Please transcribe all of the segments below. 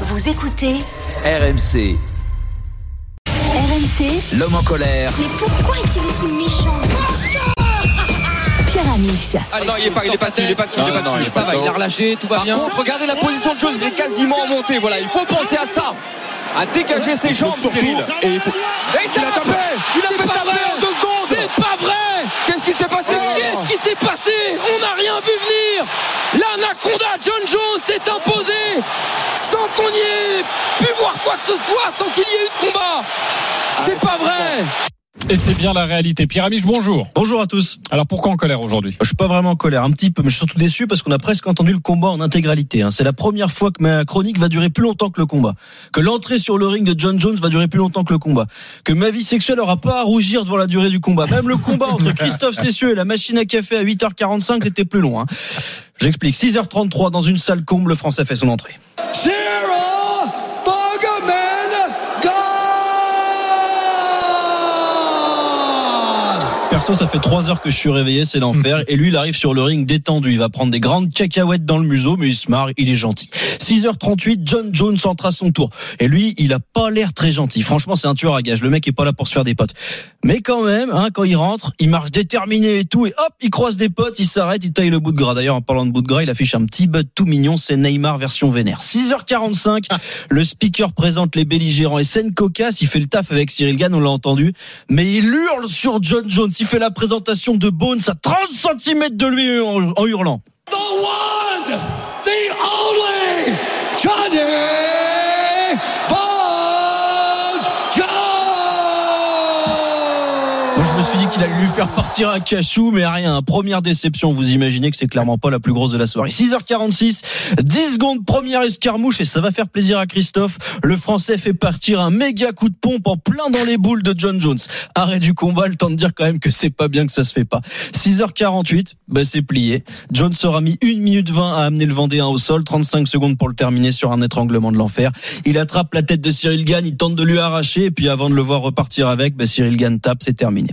Vous écoutez RMC, RMC. l'homme en colère. Mais pourquoi est-il aussi méchant Pierre Amiche. Ah non, il est pas, il est pas il est pas il est pas dessus. Ça va, il a relâché, tout va bien. contre, regardez la position de Jones, il est quasiment en montée. Voilà, il faut penser à ça. À dégager ses jambes, surtout, et il faut- Et Il a tapé Il a fait pas taper en deux secondes C'est pas vrai Qu'est-ce qui s'est passé Qu'est-ce qui s'est passé? On n'a rien vu venir L'anaconda John Jones s'est imposé sans qu'on y ait pu voir quoi que ce soit, sans qu'il y ait eu de combat C'est pas vrai Et c'est bien la réalité. Pierre Amiche, bonjour. Bonjour à tous. Alors pourquoi en colère aujourd'hui? Je suis pas vraiment en colère, un petit peu, mais je suis surtout déçu parce qu'on a presque entendu le combat en intégralité. hein. C'est la première fois que ma chronique va durer plus longtemps que le combat. Que l'entrée sur le ring de John Jones va durer plus longtemps que le combat. Que ma vie sexuelle aura pas à rougir devant la durée du combat. Même le combat entre Christophe Cessieux et la machine à café à 8h45, c'était plus long. hein. J'explique. 6h33 dans une salle comble, le Français fait son entrée. Perso, ça fait trois heures que je suis réveillé, c'est l'enfer. Et lui, il arrive sur le ring détendu. Il va prendre des grandes cacahuètes dans le museau, mais il se marre, il est gentil. 6h38, John Jones entre à son tour. Et lui, il a pas l'air très gentil. Franchement, c'est un tueur à gage. Le mec est pas là pour se faire des potes. Mais quand même, hein, quand il rentre, il marche déterminé et tout. Et hop, il croise des potes, il s'arrête, il taille le bout de gras. D'ailleurs, en parlant de bout de gras, il affiche un petit bud tout mignon. C'est Neymar version vénère. 6h45, le speaker présente les belligérants et scène cocasse. Il fait le taf avec Cyril Gann, on l'a entendu. Mais il hurle sur John Jones. Il fait la présentation de Bones à 30 cm de lui en, hurlant. Moi, faire partir un cachou, mais rien. Première déception, vous imaginez que c'est clairement pas la plus grosse de la soirée. 6h46, 10 secondes, première escarmouche, et ça va faire plaisir à Christophe. Le Français fait partir un méga coup de pompe en plein dans les boules de John Jones. Arrêt du combat, le temps de dire quand même que c'est pas bien que ça se fait pas. 6h48, bah c'est plié. Jones aura mis 1 minute 20 à amener le Vendéen au sol, 35 secondes pour le terminer sur un étranglement de l'enfer. Il attrape la tête de Cyril Gann, il tente de lui arracher, et puis avant de le voir repartir avec, bah Cyril Gann tape, c'est terminé.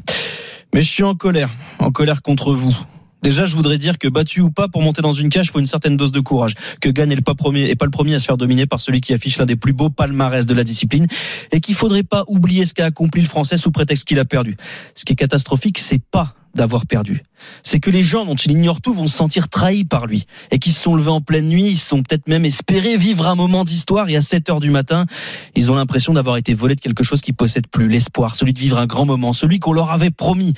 Mais je suis en colère, en colère contre vous. Déjà, je voudrais dire que battu ou pas, pour monter dans une cage, faut une certaine dose de courage. Que Gann n'est pas premier, est pas le premier à se faire dominer par celui qui affiche l'un des plus beaux palmarès de la discipline, et qu'il faudrait pas oublier ce qu'a accompli le Français sous prétexte qu'il a perdu. Ce qui est catastrophique, c'est pas d'avoir perdu. C'est que les gens dont il ignore tout vont se sentir trahis par lui et qui se sont levés en pleine nuit, ils sont peut-être même espérés vivre un moment d'histoire et à 7 heures du matin, ils ont l'impression d'avoir été volés de quelque chose qu'ils possèdent plus, l'espoir, celui de vivre un grand moment, celui qu'on leur avait promis.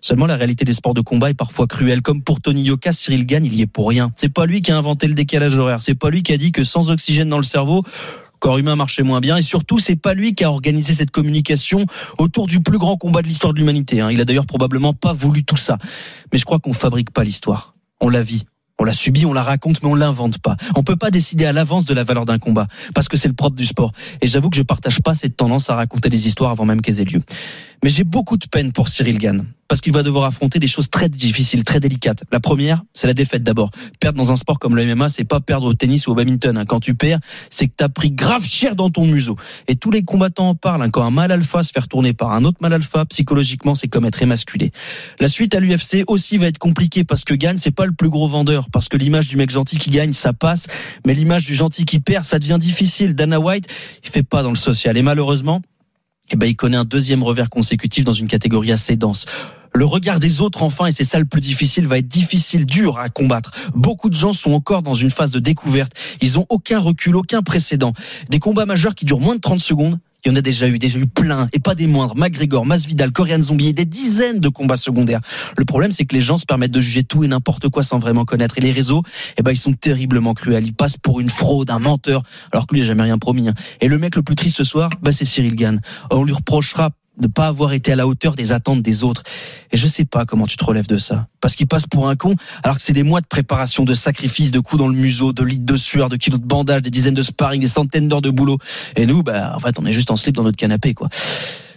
Seulement la réalité des sports de combat est parfois cruelle, comme pour Tony Yoka, Cyril Gann, il y est pour rien. C'est pas lui qui a inventé le décalage horaire, c'est pas lui qui a dit que sans oxygène dans le cerveau, corps humain marchait moins bien et surtout c'est pas lui qui a organisé cette communication autour du plus grand combat de l'histoire de l'humanité. hein. Il a d'ailleurs probablement pas voulu tout ça. Mais je crois qu'on fabrique pas l'histoire. On la vit. On la subit, on la raconte, mais on l'invente pas. On peut pas décider à l'avance de la valeur d'un combat, parce que c'est le propre du sport. Et j'avoue que je partage pas cette tendance à raconter des histoires avant même qu'elles aient lieu. Mais j'ai beaucoup de peine pour Cyril Gann, parce qu'il va devoir affronter des choses très difficiles, très délicates. La première, c'est la défaite d'abord. Perdre dans un sport comme le MMA, c'est pas perdre au tennis ou au badminton. hein. Quand tu perds, c'est que t'as pris grave cher dans ton museau. Et tous les combattants en parlent. hein. Quand un mal alpha se fait retourner par un autre mal alpha, psychologiquement, c'est comme être émasculé. La suite à l'UFC aussi va être compliquée parce que Gann, c'est pas le plus gros vendeur. Parce que l'image du mec gentil qui gagne, ça passe. Mais l'image du gentil qui perd, ça devient difficile. Dana White, il fait pas dans le social. Et malheureusement, eh ben, il connaît un deuxième revers consécutif dans une catégorie assez dense. Le regard des autres, enfin, et c'est ça le plus difficile, va être difficile, dur à combattre. Beaucoup de gens sont encore dans une phase de découverte. Ils ont aucun recul, aucun précédent. Des combats majeurs qui durent moins de 30 secondes, il y en a déjà eu, déjà eu plein, et pas des moindres. McGregor, Masvidal, Korean Zombie, et des dizaines de combats secondaires. Le problème, c'est que les gens se permettent de juger tout et n'importe quoi sans vraiment connaître. Et les réseaux, eh ben, ils sont terriblement cruels. Ils passent pour une fraude, un menteur, alors que lui, il a jamais rien promis. hein. Et le mec le plus triste ce soir, bah, c'est Cyril Gann. On lui reprochera de pas avoir été à la hauteur des attentes des autres. Et je sais pas comment tu te relèves de ça. Parce qu'il passe pour un con, alors que c'est des mois de préparation, de sacrifices, de coups dans le museau, de litres de sueur, de kilos de bandage, des dizaines de sparring, des centaines d'heures de boulot. Et nous, bah, en fait, on est juste en slip dans notre canapé, quoi.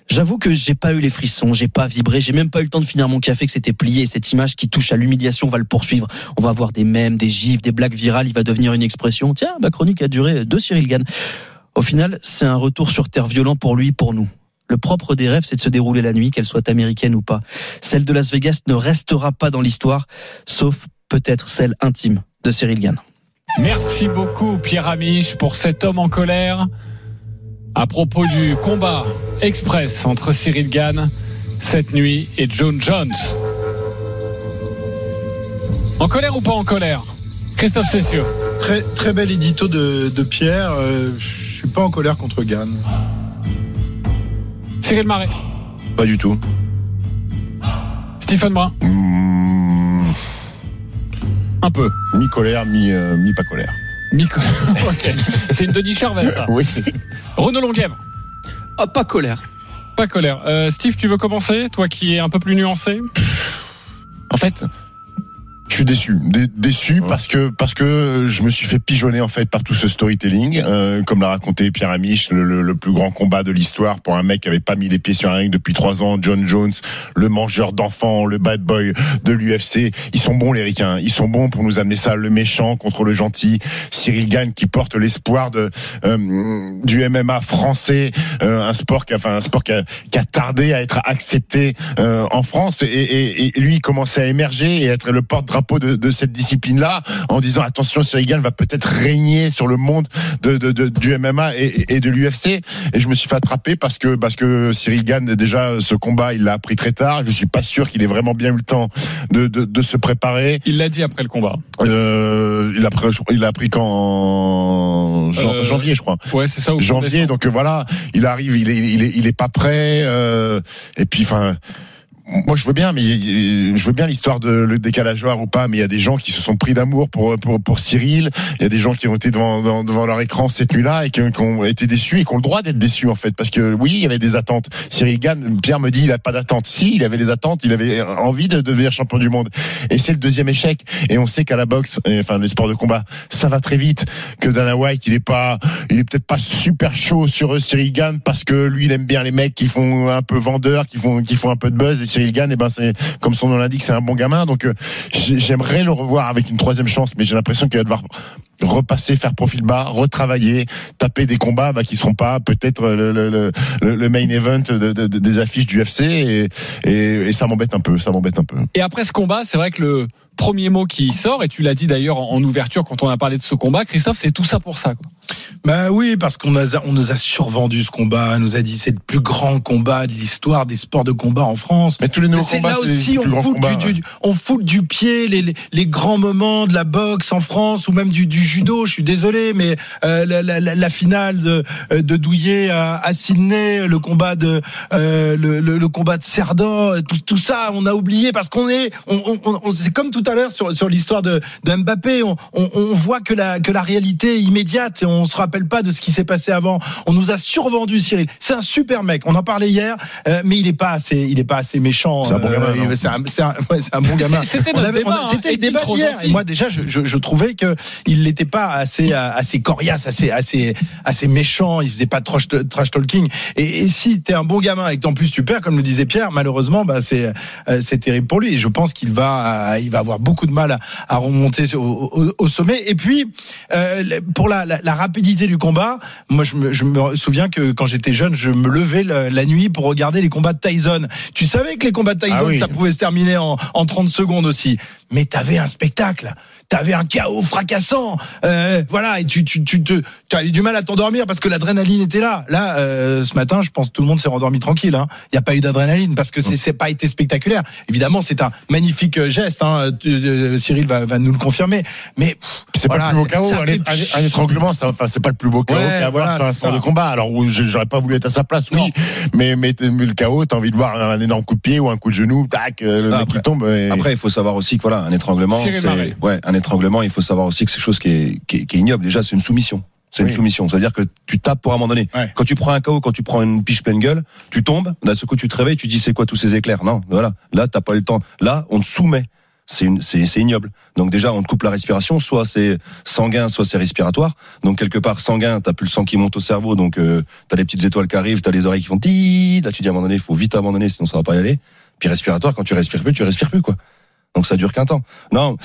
J'avoue que j'ai pas eu les frissons, j'ai pas vibré, j'ai même pas eu le temps de finir mon café que c'était plié. Cette image qui touche à l'humiliation va le poursuivre. On va voir des mèmes, des gifs, des blagues virales. Il va devenir une expression. Tiens, ma chronique a duré deux Cyril Gann. Au final, c'est un retour sur terre violent pour lui, pour nous. Le propre des rêves, c'est de se dérouler la nuit, qu'elle soit américaine ou pas. Celle de Las Vegas ne restera pas dans l'histoire, sauf peut-être celle intime de Cyril Gann. Merci beaucoup Pierre Amiche pour cet homme en colère. À propos du combat express entre Cyril Gann cette nuit et John Jones. En colère ou pas en colère? Christophe Cessieux. Très, très bel édito de, de Pierre. Euh, je suis pas en colère contre Gann. Cyril Marais. Pas du tout. Stephen Brun. Mmh, Un peu. mi colère, mi, euh, mi pas colère. Mico. ok. C'est une Denis Charvet, ça. Oui. Renaud Longuèvre. Ah, pas colère. Pas colère. Euh, Steve, tu veux commencer Toi qui es un peu plus nuancé? En fait, je suis déçu, Dé- déçu parce que parce que je me suis fait pigeonner en fait par tout ce storytelling, euh, comme l'a raconté Pierre Amiche, le, le- le plus grand combat de l'histoire pour un mec qui avait pas mis les pieds sur un ring depuis trois ans, John Jones, le mangeur d'enfants, le bad boy de l'UFC. Ils sont bons les ricains, ils sont bons pour nous amener ça, le méchant contre le gentil. Cyril Gagne qui porte l'espoir de euh, du MMA français, euh, un sport qui a, enfin un sport qui a, qui a tardé à être accepté euh, en France et, et, et lui il commençait à émerger et être le porte-drapeau de, de cette discipline-là en disant attention Cyril Gann va peut-être régner sur le monde de, de, de- du MMA et, et de l'UFC et je me suis fait attraper parce que parce que Cyril Gann déjà ce combat il l'a appris très tard je suis pas sûr qu'il ait vraiment bien eu le temps de, de, de se préparer Il l'a dit après le combat. euh, il a pris il a appris quand? Jan- Euh, janvier je crois Ouais, c'est ça. janvier. Donc euh, voilà, il arrive, il est, il est, il est pas prêt. et puis enfin. Moi, je veux bien, mais je veux bien l'histoire de le décalage horaire ou pas, mais il y a des gens qui se sont pris d'amour pour, pour pour Cyril. Il y a des gens qui ont été devant devant, leur écran cette nuit-là et qui, ont été déçus et qui ont le droit d'être déçus en fait, parce que oui, il y avait des attentes. Cyril Gann, Pierre me dit, il a pas d'attente. Si, il avait des attentes, il avait envie de devenir champion du monde. Et c'est le deuxième échec. Et on sait qu'à la boxe, enfin les sports de combat, ça va très vite. Que Dana White, il est pas, il est peut-être pas super chaud sur Cyril Gann parce que lui, il aime bien les mecs qui font un peu vendeurs, qui font, qui font un peu de buzz. Et Cyril Gann, et ben c'est comme son nom l'indique, c'est un bon gamin. Donc euh, j'ai- j'aimerais le revoir avec une troisième chance, mais j'ai l'impression qu'il va devoir repasser, faire profil bas, retravailler, taper des combats bah, qui seront pas peut-être le, le, le, le main event de- de- de- des affiches du UFC et, et, et ça m'embête un peu, ça m'embête un peu. Et après ce combat, c'est vrai que le premier mot qui sort, et tu l'as dit d'ailleurs en ouverture quand on a parlé de ce combat, Christophe, c'est tout ça pour ça. Quoi. Bah oui, parce qu'on a, on nous a survendu ce combat, on nous a dit c'est le plus grand combat de l'histoire des sports de combat en France. Mais tous les nouveaux combats, là c'est aussi, on fout, combats, du, ouais. du- on fout du pied les, les, les grands moments de la boxe en France ou même du, du judo. Je suis désolé, mais euh, la, la, la- la finale de, euh, de Douillet à, à Sydney, le combat de euh, le, le, le combat de Cerdan, tout, tout ça, on a oublié parce qu'on est, on, on, on- on- c'est comme tout à l'heure sur, sur l'histoire de, de Mbappé, on, on, on voit que la que la réalité est immédiate et on se rappelle pas de ce qui s'est passé avant. On nous a survendu Cyril. C'est un super mec. On en parlait hier, euh, mais il est pas assez, il est pas assez méchant. C'est un bon gamin, Euh, c'est un, c'est un, ouais, c'est un bon gamin. C'était débat. hein. C'était le débat gentil Et moi déjà, je, je, je trouvais que il n'était pas assez assez coriace, assez assez assez méchant. Il faisait pas de trash, trash talking. Et, et si t'es un bon gamin et que en plus tu perds, comme le disait Pierre, malheureusement, bah c'est euh, c'est terrible pour lui. Et je pense qu'il va euh, il va avoir beaucoup de mal à, à remonter au, au- au sommet. Et puis euh, pour la, la, la rapidité du combat, moi je me, je me souviens que quand j'étais jeune, je me levais le- la nuit pour regarder les combats de Tyson. Tu savais que les combats de Tyson, Ah oui. ça pouvait se terminer en, en 30 secondes aussi. Mais t'avais un spectacle. T'avais un chaos fracassant. Euh, voilà, et tu, tu, tu te, tu as eu du mal à t'endormir parce que l'adrénaline était là. Là, euh, ce matin, je pense que tout le monde s'est rendormi tranquille. Il hein. n'y a pas eu d'adrénaline parce que c'est c'est pas été spectaculaire. Évidemment, c'est un magnifique euh, geste. Hein. Tu- euh, Cyril va, va nous le confirmer. Mais C'est Voilà, pas le plus beau chaos. Un, étranglement, ça, enfin, c'est pas le plus beau chaos Ouais, qu'il y a à voilà, sur un sport de combat. Alors, j'aurais pas voulu être à sa place, oui. Mais, mais, mais le chaos, t'as envie de voir un énorme coup de pied ou un coup de genou, tac, euh, le Ah, mec après- qui tombe. et- Après, il faut savoir aussi que voilà, un étranglement, c'est ouais, un étranglement. Il faut savoir aussi que c'est chose qui est, qui est, qui est ignoble. Déjà, c'est une soumission. C'est Oui. une soumission. C'est-à-dire que tu tapes pour un moment donné. Ouais. Quand tu prends un KO, quand tu prends une piche pleine gueule, tu tombes. D'un seul coup, tu te réveilles, tu dis c'est quoi tous ces éclairs? Non, voilà. Là, t'as pas eu le temps. Là, on te soumet. C'est ignoble. Donc déjà, on te coupe la respiration. Soit c'est sanguin, soit c'est respiratoire. Donc quelque part sanguin, t'as plus le sang qui monte au cerveau. Donc euh, t'as les petites étoiles qui arrivent, t'as les oreilles qui font ti. Là, tu dis à un moment donné, il faut vite abandonner, sinon ça va pas y aller. Puis respiratoire, quand tu respires plus, tu respires plus quoi. Donc ça dure qu'un temps. Non,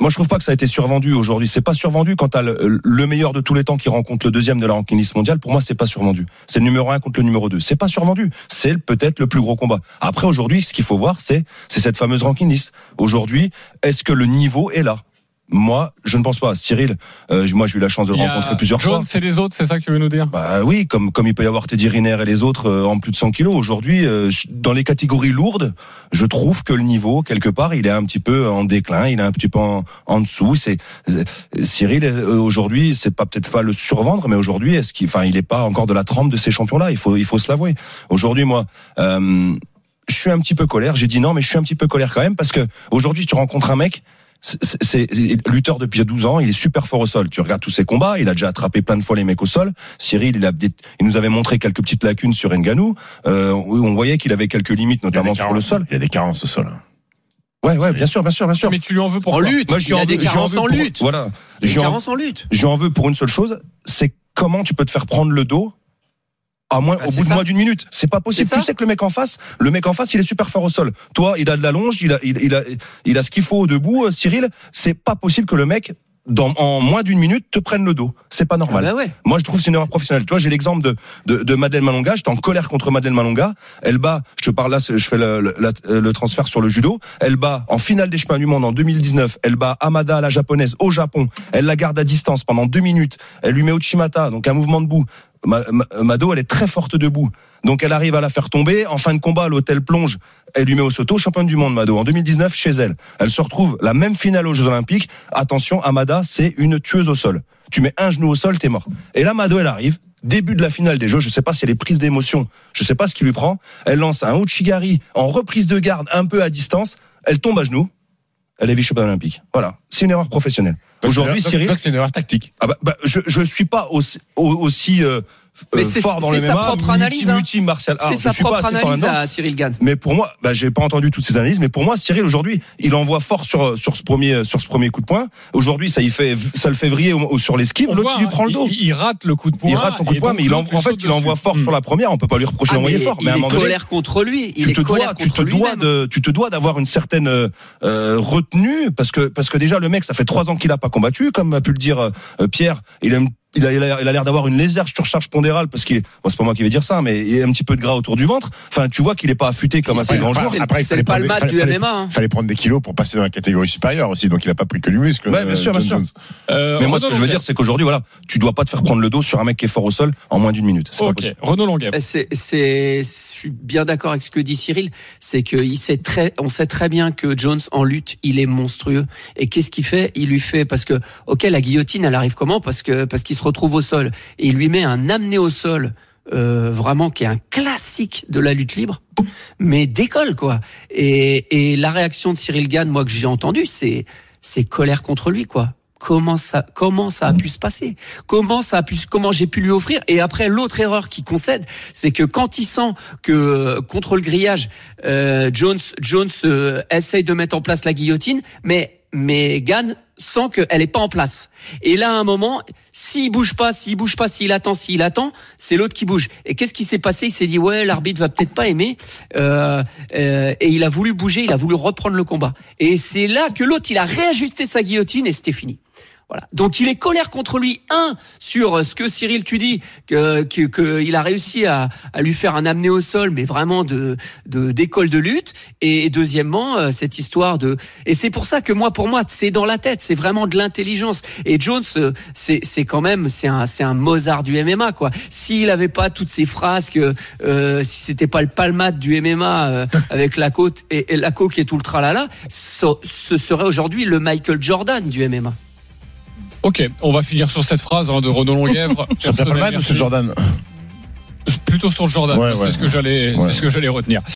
moi je trouve pas que ça a été survendu aujourd'hui. C'est pas survendu quand t'as le, le meilleur de tous les temps qui rencontre le deuxième de la ranking list mondiale. Pour moi, c'est pas survendu. C'est le numéro un contre le numéro deux. C'est pas survendu. C'est peut-être le plus gros combat. Après aujourd'hui, ce qu'il faut voir, c'est c'est cette fameuse ranking list. Aujourd'hui, est-ce que le niveau est là? Moi, je ne pense pas. Cyril, euh, moi j'ai eu la chance de le rencontrer plusieurs Jones, fois. c'est les autres, c'est ça que tu veux nous dire? Bah oui, comme comme il peut y avoir Teddy Riner et les autres euh, en plus de 100 kilos. Aujourd'hui, euh, dans les catégories lourdes, je trouve que le niveau quelque part, il est un petit peu en déclin, il est un petit peu en, en dessous. C'est euh, Cyril euh, aujourd'hui, c'est pas peut-être pas le survendre, mais aujourd'hui, est-ce qu'il, enfin, il est pas encore de la trempe de ces champions-là? Il faut il faut se l'avouer. Aujourd'hui, moi. Euh, je suis un petit peu colère. J'ai dit non, mais je suis un petit peu colère quand même parce que aujourd'hui, tu rencontres un mec. C'est- lutteur depuis 12 ans, il est super fort au sol. Tu regardes tous ses combats, il a déjà attrapé plein de fois les mecs au sol. Cyril, il, a, des- il nous avait montré quelques petites lacunes sur Nganou. Euh, où on voyait qu'il avait quelques limites, notamment sur le carences, sol. Il y a des carences au sol. Ouais, ouais, bien sûr, bien sûr, bien sûr. Mais tu lui en veux En pourquoi lutte, Moi, il en a veux- des j'y en carences en pour- lutte. Voilà. Des J'y en- carences en lutte. J'en veux pour une seule chose, c'est comment tu peux te faire prendre le dos à moins, Bah, au bout de moins d'une minute. C'est pas possible. Tu sais que le mec en face, le mec en face, il est super fort au sol. Toi, il a de la longe, il a, il, il a, il a ce qu'il faut debout. euh, Cyril, c'est pas possible que le mec, dans, en moins d'une minute, te prenne le dos. C'est pas Ah normal. bah ouais. Moi, je trouve que c'est une erreur professionnelle. Tu vois, j'ai l'exemple de, de, de Madeleine Malonga. J'étais en colère contre Madeleine Malonga. Elle bat, je te parle là, je fais le, le, la- le transfert sur le judo. Elle bat en finale des chemins du monde en 2019. Elle bat Amada, la japonaise, au Japon. Elle la garde à distance pendant deux minutes. Elle lui met Uchimata, donc un mouvement debout. Ma- Ma- Mado, elle est très forte debout. Donc elle arrive à la faire tomber. En fin de combat, l'hôtel plonge. Elle lui met au soto, championne du monde, Mado, en 2019 chez elle. Elle se retrouve la même finale aux Jeux Olympiques. Attention, Amada, c'est une tueuse au sol. Tu mets un genou au sol, t'es mort. Et là, Mado, elle arrive. Début de la finale des Jeux, je sais pas si elle est prise d'émotion, je sais pas ce qui lui prend. Elle lance un Uchigari en reprise de garde, un peu à distance. Elle tombe à genoux. Elle est vice-championne olympique. Voilà, c'est une erreur professionnelle. Donc, Aujourd'hui, Cyril, c'est une erreur tactique. ah bah, bah, je je suis pas aussi, au- aussi euh, Mais euh, c'est- fort dans sa MMA, propre multi, analyse, hein. multi martial art. C'est sa propre analyse à Cyril Gann. Mais pour moi, bah, j'ai pas entendu toutes ces analyses, mais pour moi, Cyril aujourd'hui, il envoie fort sur sur ce premier sur ce premier coup de poing. Aujourd'hui, ça y fait ça le fait vriller au- au- sur l'esquive. On L'autre, voit, il lui prend le dos. Il, il rate le coup de poing. Il rate son coup de poing, mais il en, en fait, il envoie fort Hmm. sur la première. On peut pas lui reprocher Ah, d'envoyer fort, il mais à un est moment donné, colère contre lui. Il tu est te colère dois, tu contre te dois de, tu te dois d'avoir une certaine euh, euh, retenue parce que parce que déjà le mec, ça fait trois ans qu'il a pas combattu, comme a pu le dire euh, Pierre. Il a une- il a il l'air d'avoir une légère surcharge pondérale parce qu'il est, bon, c'est pas moi qui vais dire ça, mais il y a un petit peu de gras autour du ventre. Enfin, tu vois qu'il est pas affûté comme un C'est- ces grands après, c'est- fallait le fallait- du fallait- MMA. hein. fallait prendre des kilos pour passer dans la catégorie supérieure aussi, donc il a pas pris que du muscle. Ouais, bien sûr, bien sûr. Euh, Mais moi, ce que je veux dire, c'est qu'aujourd'hui, voilà, tu dois pas te faire prendre le dos sur un mec qui est fort au sol en moins d'une minute. C'est pas Ok, possible. Renaud Longuet. C'est, c'est, je suis bien d'accord avec ce que dit Cyril. C'est que il sait très, on sait très bien que Jones en lutte, il est monstrueux. Et qu'est-ce qu'il fait? Il lui fait parce que, ok, la guillotine, elle arrive comment? Parce que parce qu'il se retrouve au sol et il lui met un amené au sol. euh, vraiment qui est un classique de la lutte libre mais décolle quoi. Et, et la réaction de Cyril Gann moi que j'ai entendu c'est c'est colère contre lui quoi. Comment ça comment ça a pu se passer? Comment ça a pu comment j'ai pu lui offrir? Et après l'autre erreur qui concède c'est que quand il sent que contre le grillage euh, Jones Jones euh, essaye de mettre en place la guillotine mais mais Gann sent qu'elle est pas en place. Et là, à un moment, s'il bouge pas, s'il bouge pas, s'il attend, s'il attend, c'est l'autre qui bouge. Et qu'est-ce qui s'est passé? Il s'est dit ouais, l'arbitre va peut-être pas aimer, euh, euh, et il a voulu bouger, il a voulu reprendre le combat. Et c'est là que l'autre, il a réajusté sa guillotine et c'était fini. Voilà. Donc il est colère contre lui. Un sur ce que Cyril tu dis que que, que a réussi à, à lui faire un amené au sol, mais vraiment de d'école de lutte. Et deuxièmement euh, cette histoire de et c'est pour ça que moi pour moi c'est dans la tête, c'est vraiment de l'intelligence. Et Jones euh, c'est c'est quand même c'est un c'est un Mozart du MMA quoi. S'il avait pas toutes ces phrases que euh, si c'était pas le palmade du MMA euh, avec la côte et, et la coque et tout le tralala, ce, ce serait aujourd'hui le Michael Jordan du MMA. Ok, on va finir sur cette phrase hein, de Renaud Longuèvre. Sur Personnel, Perpelman ou sur Jordan? Plutôt sur le Jordan, Ouais, c'est ouais. ce que j'allais, Ouais. c'est ce que j'allais retenir.